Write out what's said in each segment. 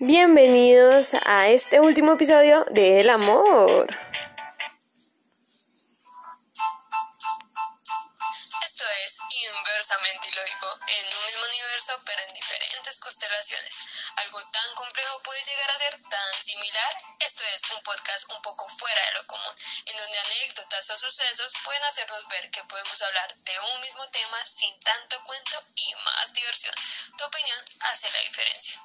Bienvenidos a este último episodio de El Amor. Esto es inversamente ilógico, en un mismo universo pero en diferentes constelaciones. Algo tan complejo puede llegar a ser tan similar. Esto es un podcast un poco fuera de lo común, en donde anécdotas o sucesos pueden hacernos ver que podemos hablar de un mismo tema sin tanto cuento y más diversión. Tu opinión hace la diferencia.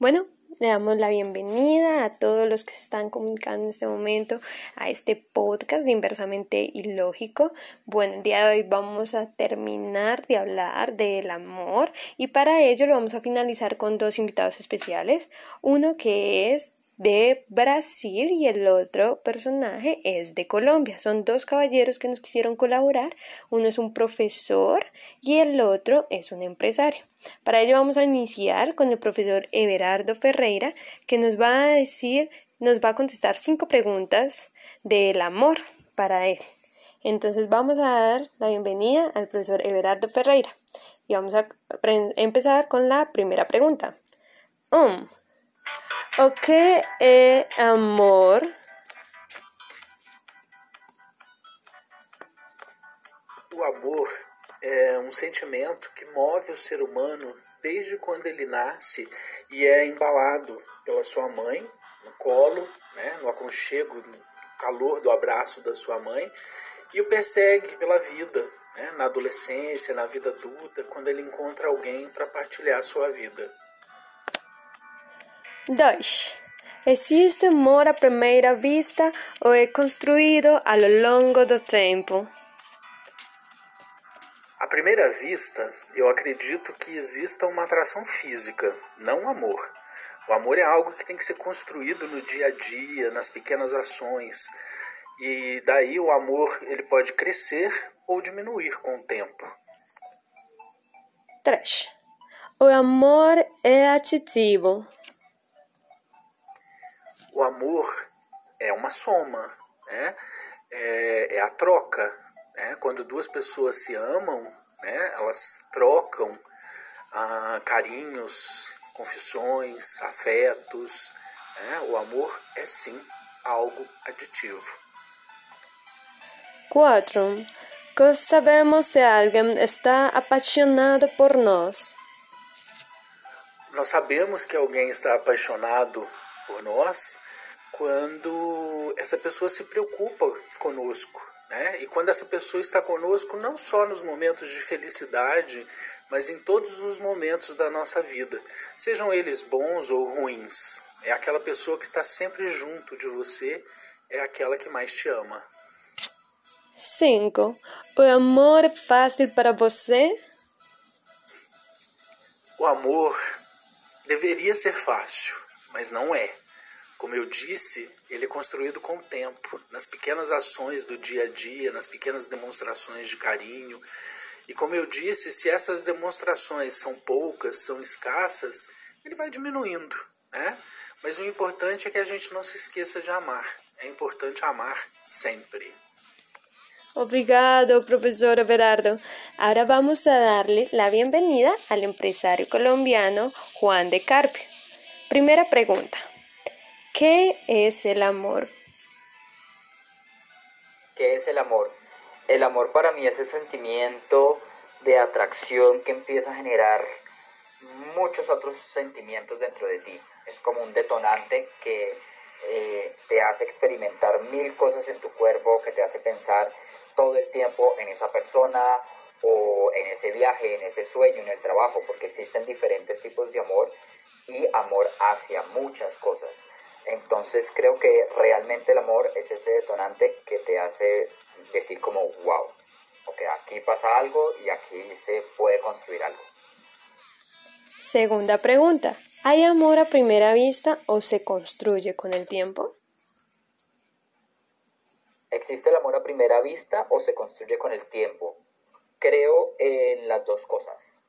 Bueno, le damos la bienvenida a todos los que se están comunicando en este momento a este podcast de Inversamente Ilógico. Bueno, el día de hoy vamos a terminar de hablar del amor y para ello lo vamos a finalizar con dos invitados especiales. Uno que es de Brasil y el otro personaje es de Colombia. Son dos caballeros que nos quisieron colaborar. Uno es un profesor y el otro es un empresario. Para ello vamos a iniciar con el profesor Everardo Ferreira que nos va a decir, nos va a contestar cinco preguntas del amor para él. Entonces vamos a dar la bienvenida al profesor Everardo Ferreira y vamos a empezar con la primera pregunta. Um, o que é amor? O amor é um sentimento que move o ser humano desde quando ele nasce e é embalado pela sua mãe no colo, né, no aconchego, no calor do abraço da sua mãe e o persegue pela vida, né, na adolescência, na vida adulta, quando ele encontra alguém para partilhar a sua vida. 2. Existe amor à primeira vista ou é construído ao longo do tempo? À primeira vista, eu acredito que exista uma atração física, não amor. O amor é algo que tem que ser construído no dia a dia, nas pequenas ações. E daí o amor ele pode crescer ou diminuir com o tempo. 3. O amor é ativo. O amor é uma soma, né? é, é a troca. Né? Quando duas pessoas se amam, né? elas trocam ah, carinhos, confissões, afetos. Né? O amor é sim algo aditivo. 4. Como sabemos se alguém está apaixonado por nós? Nós sabemos que alguém está apaixonado por nós quando essa pessoa se preocupa conosco. Né? E quando essa pessoa está conosco, não só nos momentos de felicidade, mas em todos os momentos da nossa vida, sejam eles bons ou ruins. É aquela pessoa que está sempre junto de você, é aquela que mais te ama. 5. O amor é fácil para você? O amor deveria ser fácil, mas não é. Como eu disse, ele é construído com o tempo, nas pequenas ações do dia a dia, nas pequenas demonstrações de carinho. E como eu disse, se essas demonstrações são poucas, são escassas, ele vai diminuindo, né? Mas o importante é que a gente não se esqueça de amar. É importante amar sempre. Obrigado, profesor Everardo. Ahora vamos a bienvenida al empresario colombiano Juan de Carpio. Primera pregunta. ¿Qué es el amor? ¿Qué es el amor? El amor para mí es el sentimiento de atracción que empieza a generar muchos otros sentimientos dentro de ti. Es como un detonante que eh, te hace experimentar mil cosas en tu cuerpo, que te hace pensar todo el tiempo en esa persona o en ese viaje, en ese sueño, en el trabajo, porque existen diferentes tipos de amor y amor hacia muchas cosas. Entonces creo que realmente el amor es ese detonante que te hace decir como, wow, ok, aquí pasa algo y aquí se puede construir algo. Segunda pregunta, ¿hay amor a primera vista o se construye con el tiempo? ¿Existe el amor a primera vista o se construye con el tiempo? Creo en las dos cosas.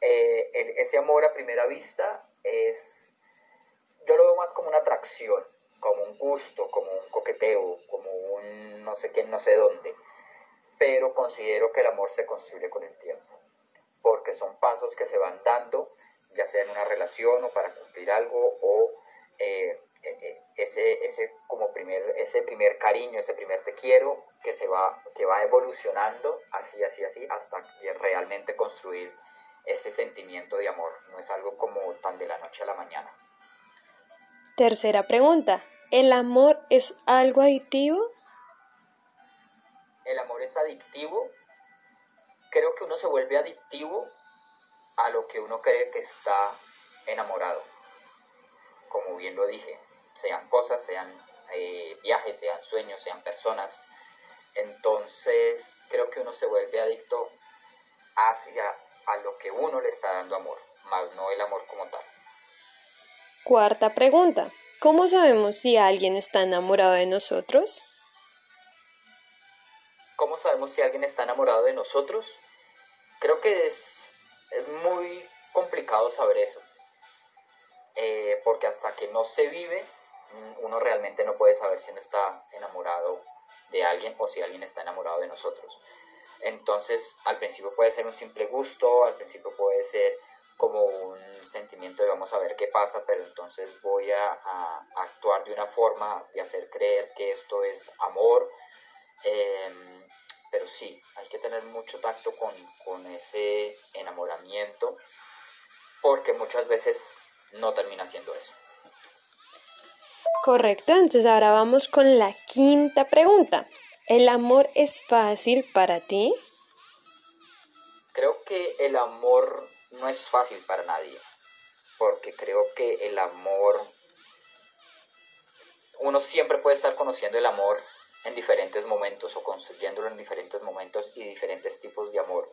Eh, ese amor a primera vista es yo lo veo más como una atracción, como un gusto, como un coqueteo, como un no sé quién, no sé dónde. Pero considero que el amor se construye con el tiempo. Porque que son pasos que se van dando, ya sea en una relación o para cumplir algo o eh, eh, eh, ese, ese, como primer, ese primer cariño, ese primer te quiero que, se va, que va evolucionando así, así, así, hasta realmente construir ese sentimiento de amor. No es algo como tan de la noche a la mañana. Tercera pregunta. ¿El amor es algo adictivo? El amor es adictivo. Creo que uno se vuelve adictivo a lo que uno cree que está enamorado. Como bien lo dije, sean cosas, sean eh, viajes, sean sueños, sean personas. Entonces creo que uno se vuelve adicto hacia a lo que uno le está dando amor, más no el amor como tal. Cuarta pregunta. ¿Cómo sabemos si alguien está enamorado de nosotros? ¿Cómo sabemos si alguien está enamorado de nosotros? Creo que es, es muy complicado saber eso. Eh, porque hasta que no se vive, mm, uno realmente no puede saber si uno está enamorado de alguien o si alguien está enamorado de nosotros. Entonces, al principio puede ser un simple gusto, al principio puede ser como un sentimiento de vamos a ver qué pasa, pero entonces voy a, actuar de una forma de hacer creer que esto es amor. Em, pero sí, hay que tener mucho tacto con, con ese enamoramiento, porque muchas veces no termina siendo eso. Correcto, entonces ahora vamos con la quinta pregunta. ¿El amor es fácil para ti? Creo que el amor no es fácil para nadie, porque creo que el amor, uno siempre puede estar conociendo el amor en diferentes momentos o construyéndolo en diferentes momentos y diferentes tipos de amor.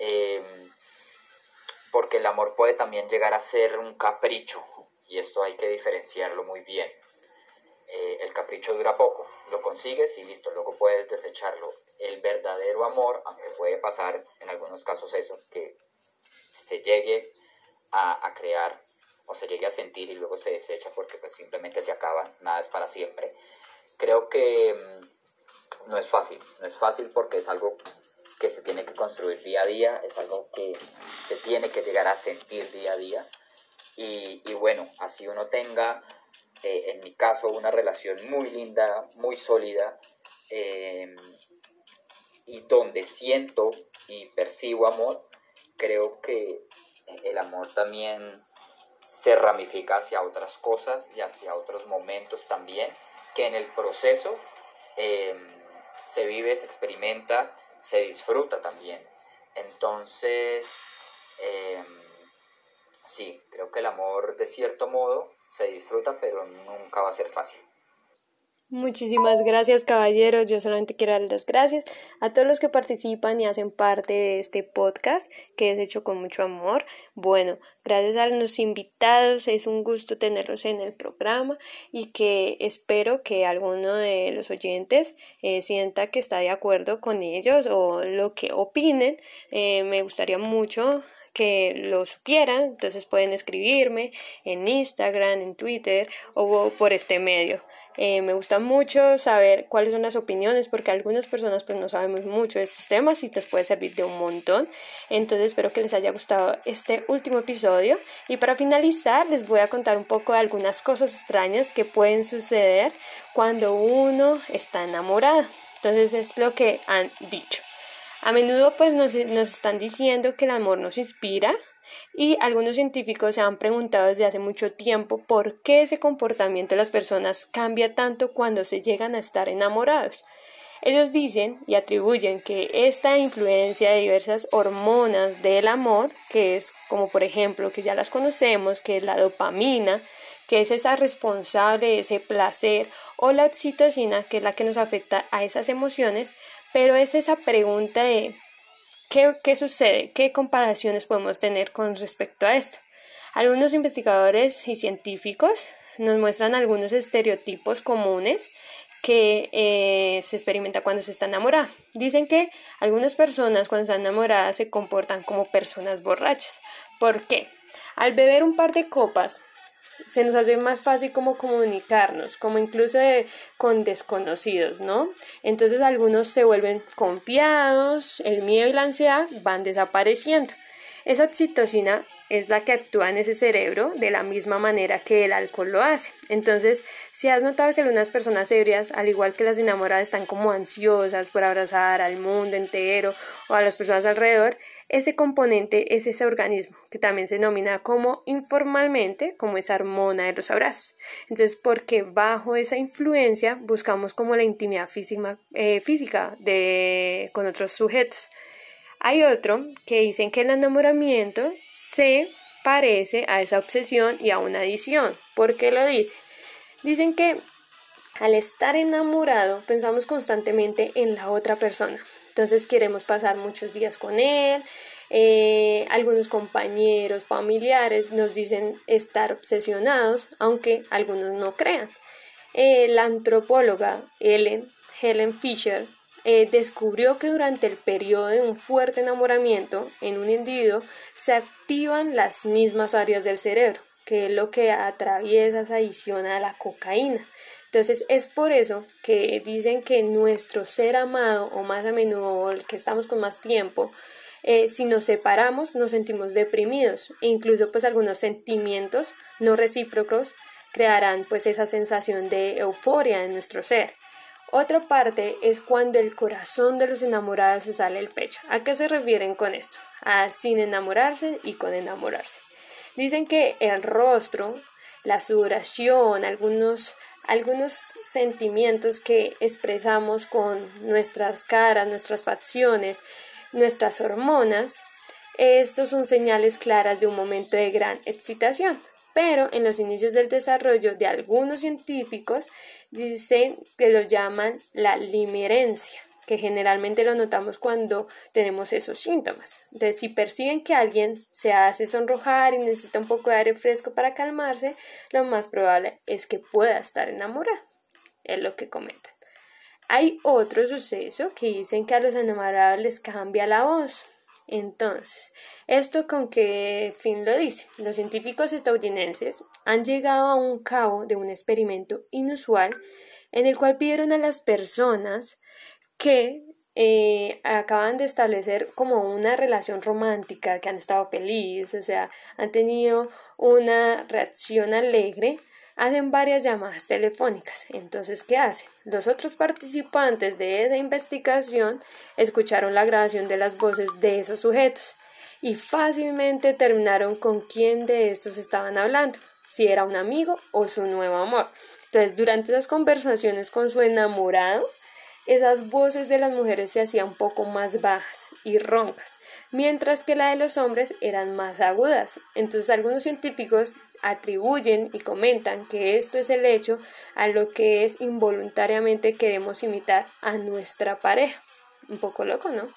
Em, porque el amor puede también llegar a ser un capricho y esto hay que diferenciarlo muy bien. Eh, el capricho dura poco, lo consigues y listo, luego puedes desecharlo. El verdadero amor, aunque puede pasar en algunos casos eso, que se llegue a, crear o se llegue a sentir y luego se desecha porque pues simplemente se acaba, nada es para siempre. Creo que mm, no es fácil, no es fácil porque es algo que se tiene que construir día a día, es algo que se tiene que llegar a sentir día a día. Y, bueno, así uno tenga, eh, en mi caso, una relación muy linda, muy sólida, eh, y donde siento y percibo amor, creo que el amor también se ramifica hacia otras cosas y hacia otros momentos también, que en el proceso em, se vive, se experimenta, se disfruta también. Entonces, em, sí, creo que el amor de cierto modo se disfruta, pero nunca va a ser fácil. Muchísimas gracias caballeros, yo solamente quiero dar las gracias a todos los que participan y hacen parte de este podcast que es hecho con mucho amor. Bueno, gracias a los invitados, es un gusto tenerlos en el programa y que espero que alguno de los oyentes eh, sienta que está de acuerdo con ellos o lo que opinen. Eh, me gustaría mucho que lo supieran, entonces pueden escribirme en Instagram, en Twitter o por este medio. Eh, me gusta mucho saber cuáles son las opiniones porque algunas personas pues no sabemos mucho de estos temas y les puede servir de un montón. Entonces espero que les haya gustado este último episodio y para finalizar les voy a contar un poco de algunas cosas extrañas que pueden suceder cuando uno está enamorado. Entonces es lo que han dicho. A menudo pues nos, nos están diciendo que el amor nos inspira, y algunos científicos se han preguntado desde hace mucho tiempo por qué ese comportamiento de las personas cambia tanto cuando se llegan a estar enamorados. Ellos dicen y atribuyen que esta influencia de diversas hormonas del amor, que es como por ejemplo que ya las conocemos, que es la dopamina, que es esa responsable de ese placer, o la oxitocina, que es la que nos afecta a esas emociones, pero es esa pregunta de ¿Qué, sucede? ¿Qué comparaciones podemos tener con respecto a esto? Algunos investigadores y científicos nos muestran algunos estereotipos comunes que eh, se experimenta cuando se está enamorada. Dicen que algunas personas cuando están enamoradas se comportan como personas borrachas. ¿Por qué? Al beber un par de copas se nos hace más fácil como comunicarnos, como incluso con desconocidos, ¿no? Entonces algunos se vuelven confiados, el miedo y la ansiedad van desapareciendo. Esa oxitocina es la que actúa en ese cerebro de la misma manera que el alcohol lo hace. Entonces, si has notado que algunas personas ebrias, al igual que las enamoradas, están como ansiosas por abrazar al mundo entero o a las personas alrededor, ese componente es ese organismo que también se denomina como informalmente como esa hormona de los abrazos. Entonces, porque bajo esa influencia buscamos como la intimidad física, eh, física de, con otros sujetos. Hay otro que dicen que el enamoramiento se parece a esa obsesión y a una adicción. ¿Por qué lo dice? Dicen que al estar enamorado pensamos constantemente en la otra persona. Entonces queremos pasar muchos días con él. Eh, algunos compañeros, familiares nos dicen estar obsesionados, aunque algunos no crean. Eh, la antropóloga Helen, Helen Fisher eh, descubrió que durante el periodo de un fuerte enamoramiento en un individuo se activan las mismas áreas del cerebro, que es lo que atraviesa esa adicción a la cocaína. Entonces es por eso que dicen que nuestro ser amado o más a menudo el que estamos con más tiempo, eh, si nos separamos nos sentimos deprimidos e incluso pues algunos sentimientos no recíprocos crearán pues esa sensación de euforia en nuestro ser. Otra parte es cuando el corazón de los enamorados se sale del pecho. ¿A qué se refieren con esto? A sin enamorarse y con enamorarse. Dicen que el rostro, la sudoración, algunos, algunos sentimientos que expresamos con nuestras caras, nuestras facciones, nuestras hormonas, estos son señales claras de un momento de gran excitación pero en los inicios del desarrollo de algunos científicos dicen que lo llaman la limerencia, que generalmente lo notamos cuando tenemos esos síntomas. Entonces, si perciben que alguien se hace sonrojar y necesita un poco de aire fresco para calmarse, lo más probable es que pueda estar enamorado. Es lo que comentan. Hay otro suceso que dicen que a los enamorados les cambia la voz. Entonces, ¿esto con qué fin lo dice? Los científicos estadounidenses han llegado a un cabo de un experimento inusual en el cual pidieron a las personas que eh, acaban de establecer como una relación romántica, que han estado felices, o sea, han tenido una reacción alegre, hacen varias llamadas telefónicas. Entonces, ¿qué hacen? Los otros participantes de esa investigación escucharon la grabación de las voces de esos sujetos y fácilmente terminaron con quién de estos estaban hablando, si era un amigo o su nuevo amor. Entonces, durante esas conversaciones con su enamorado, esas voces de las mujeres se hacían un poco más bajas y roncas, mientras que la de los hombres eran más agudas. Entonces algunos científicos atribuyen y comentan que esto es el hecho a lo que es involuntariamente queremos imitar a nuestra pareja. Un poco loco, ¿no?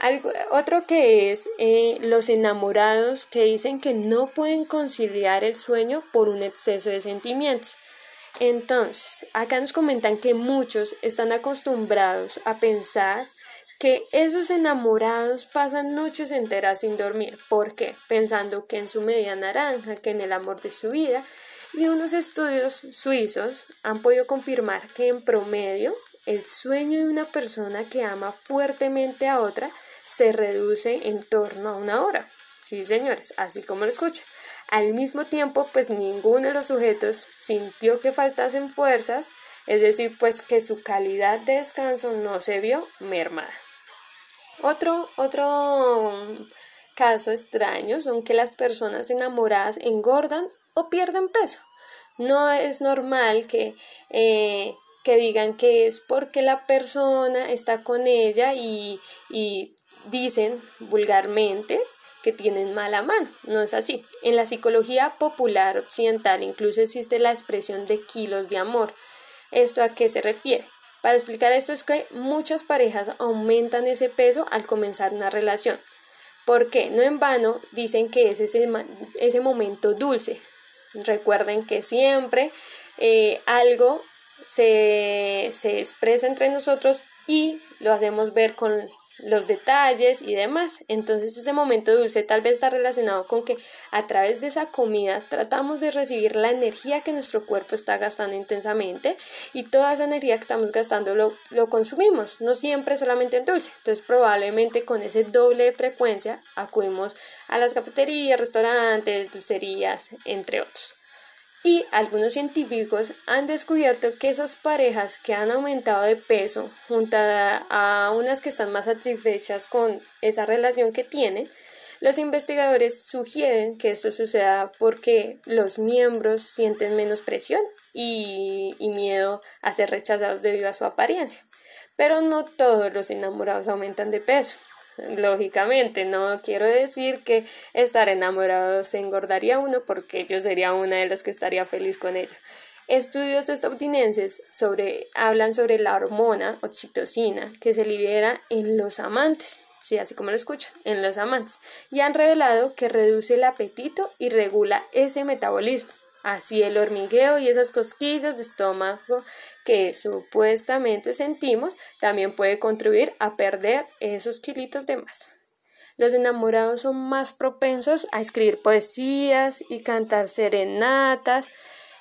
Algo, otro que es eh, los enamorados que dicen que no pueden conciliar el sueño por un exceso de sentimientos. Entonces, acá nos comentan que muchos están acostumbrados a pensar que esos enamorados pasan noches enteras sin dormir. ¿Por qué? Pensando que en su media naranja, que en el amor de su vida. Y unos estudios suizos han podido confirmar que en promedio el sueño de una persona que ama fuertemente a otra se reduce en torno a una hora. Sí, señores, así como lo escuchan. Al mismo tiempo, pues ninguno de los sujetos sintió que faltasen fuerzas, es decir, pues que su calidad de descanso no se vio mermada. Otro, otro caso extraño son que las personas enamoradas engordan o pierden peso. No es normal que, eh, que digan que es porque la persona está con ella y, y dicen vulgarmente que tienen mala mano. No es así. En la psicología popular occidental incluso existe la expresión de kilos de amor. ¿Esto a qué se refiere? Para explicar esto es que muchas parejas aumentan ese peso al comenzar una relación. ¿Por qué? No en vano dicen que es ese, ese momento dulce. Recuerden que siempre eh, algo se, se expresa entre nosotros y lo hacemos ver con los detalles y demás. Entonces ese momento dulce tal vez está relacionado con que a través de esa comida tratamos de recibir la energía que nuestro cuerpo está gastando intensamente y toda esa energía que estamos gastando lo, lo consumimos, no siempre solamente en dulce. Entonces probablemente con ese doble de frecuencia acudimos a las cafeterías, restaurantes, dulcerías, entre otros. Y algunos científicos han descubierto que esas parejas que han aumentado de peso, junto a unas que están más satisfechas con esa relación que tienen, los investigadores sugieren que esto suceda porque los miembros sienten menos presión y, y miedo a ser rechazados debido a su apariencia. Pero no todos los enamorados aumentan de peso. Lógicamente, no quiero decir que estar enamorado se engordaría uno porque yo sería una de las que estaría feliz con ello. Estudios estadounidenses sobre, hablan sobre la hormona oxitocina que se libera en los amantes, sí, así como lo escuchan, en los amantes, y han revelado que reduce el apetito y regula ese metabolismo. Así el hormigueo y esas cosquillas de estómago que supuestamente sentimos también puede contribuir a perder esos kilitos de más. Los enamorados son más propensos a escribir poesías y cantar serenatas.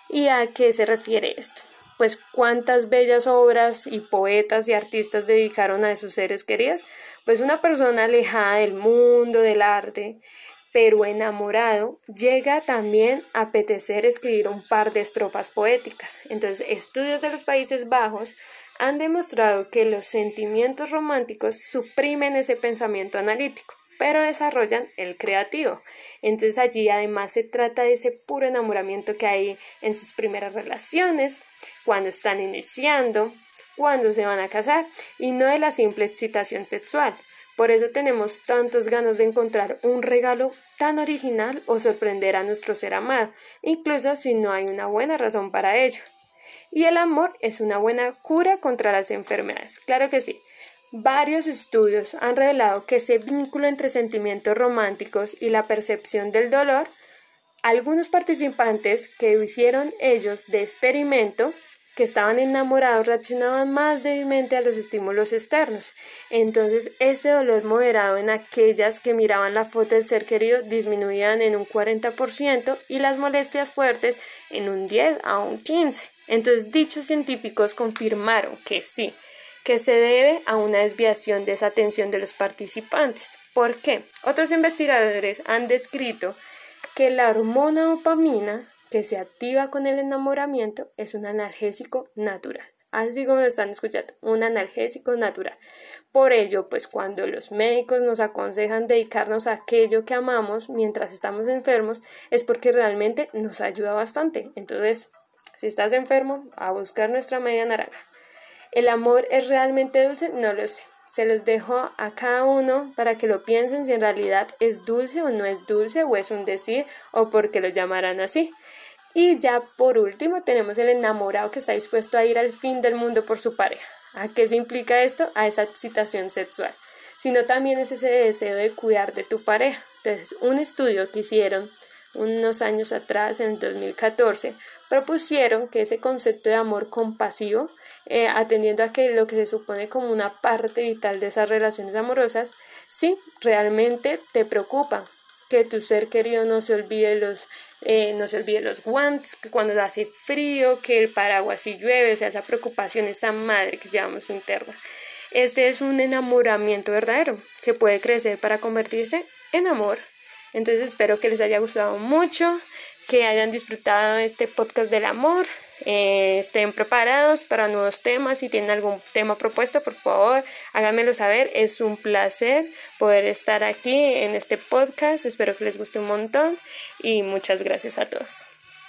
¿Y a qué se refiere esto? Pues cuántas bellas obras y poetas y artistas dedicaron a esos seres queridos. Pues una persona alejada del mundo del arte pero enamorado, llega también a apetecer escribir un par de estrofas poéticas. Entonces, estudios de los Países Bajos han demostrado que los sentimientos románticos suprimen ese pensamiento analítico, pero desarrollan el creativo. Entonces allí además se trata de ese puro enamoramiento que hay en sus primeras relaciones, cuando están iniciando, cuando se van a casar, y no de la simple excitación sexual. Por eso tenemos tantas ganas de encontrar un regalo tan original o sorprender a nuestro ser amado, incluso si no hay una buena razón para ello. Y el amor es una buena cura contra las enfermedades. Claro que sí. Varios estudios han revelado que ese vínculo entre sentimientos románticos y la percepción del dolor, algunos participantes que hicieron ellos de experimento que estaban enamorados reaccionaban más débilmente a los estímulos externos. Entonces, ese dolor moderado en aquellas que miraban la foto del ser querido disminuían en un 40% y las molestias fuertes en un 10 a un 15%. Entonces, dichos científicos confirmaron que sí, que se debe a una desviación de esa atención de los participantes. ¿Por qué? Otros investigadores han descrito que la hormona dopamina que se activa con el enamoramiento es un analgésico natural. Así como lo están escuchando, un analgésico natural. Por ello, pues cuando los médicos nos aconsejan dedicarnos a aquello que amamos mientras estamos enfermos, es porque realmente nos ayuda bastante. Entonces, si estás enfermo, a buscar nuestra media naranja. ¿El amor es realmente dulce? No lo sé. Se los dejo a cada uno para que lo piensen si en realidad es dulce o no es dulce o es un decir o porque lo llamarán así. Y ya por último tenemos el enamorado que está dispuesto a ir al fin del mundo por su pareja. ¿A qué se implica esto? A esa excitación sexual. Sino también es ese deseo de cuidar de tu pareja. Entonces, un estudio que hicieron unos años atrás, en 2014, propusieron que ese concepto de amor compasivo, eh, atendiendo a que lo que se supone como una parte vital de esas relaciones amorosas, sí, realmente te preocupa, que tu ser querido no se olvide los, eh, no se olvide los guantes, que cuando hace frío, que el paraguas si llueve, o sea, esa preocupación, esa madre que llevamos interna. Este es un enamoramiento verdadero que puede crecer para convertirse en amor. Entonces espero que les haya gustado mucho, que hayan disfrutado este podcast del amor. Eh, estén preparados para nuevos temas. Si tienen algún tema propuesto, por favor, háganmelo saber. Es un placer poder estar aquí en este podcast. Espero que les guste un montón y muchas gracias a todos.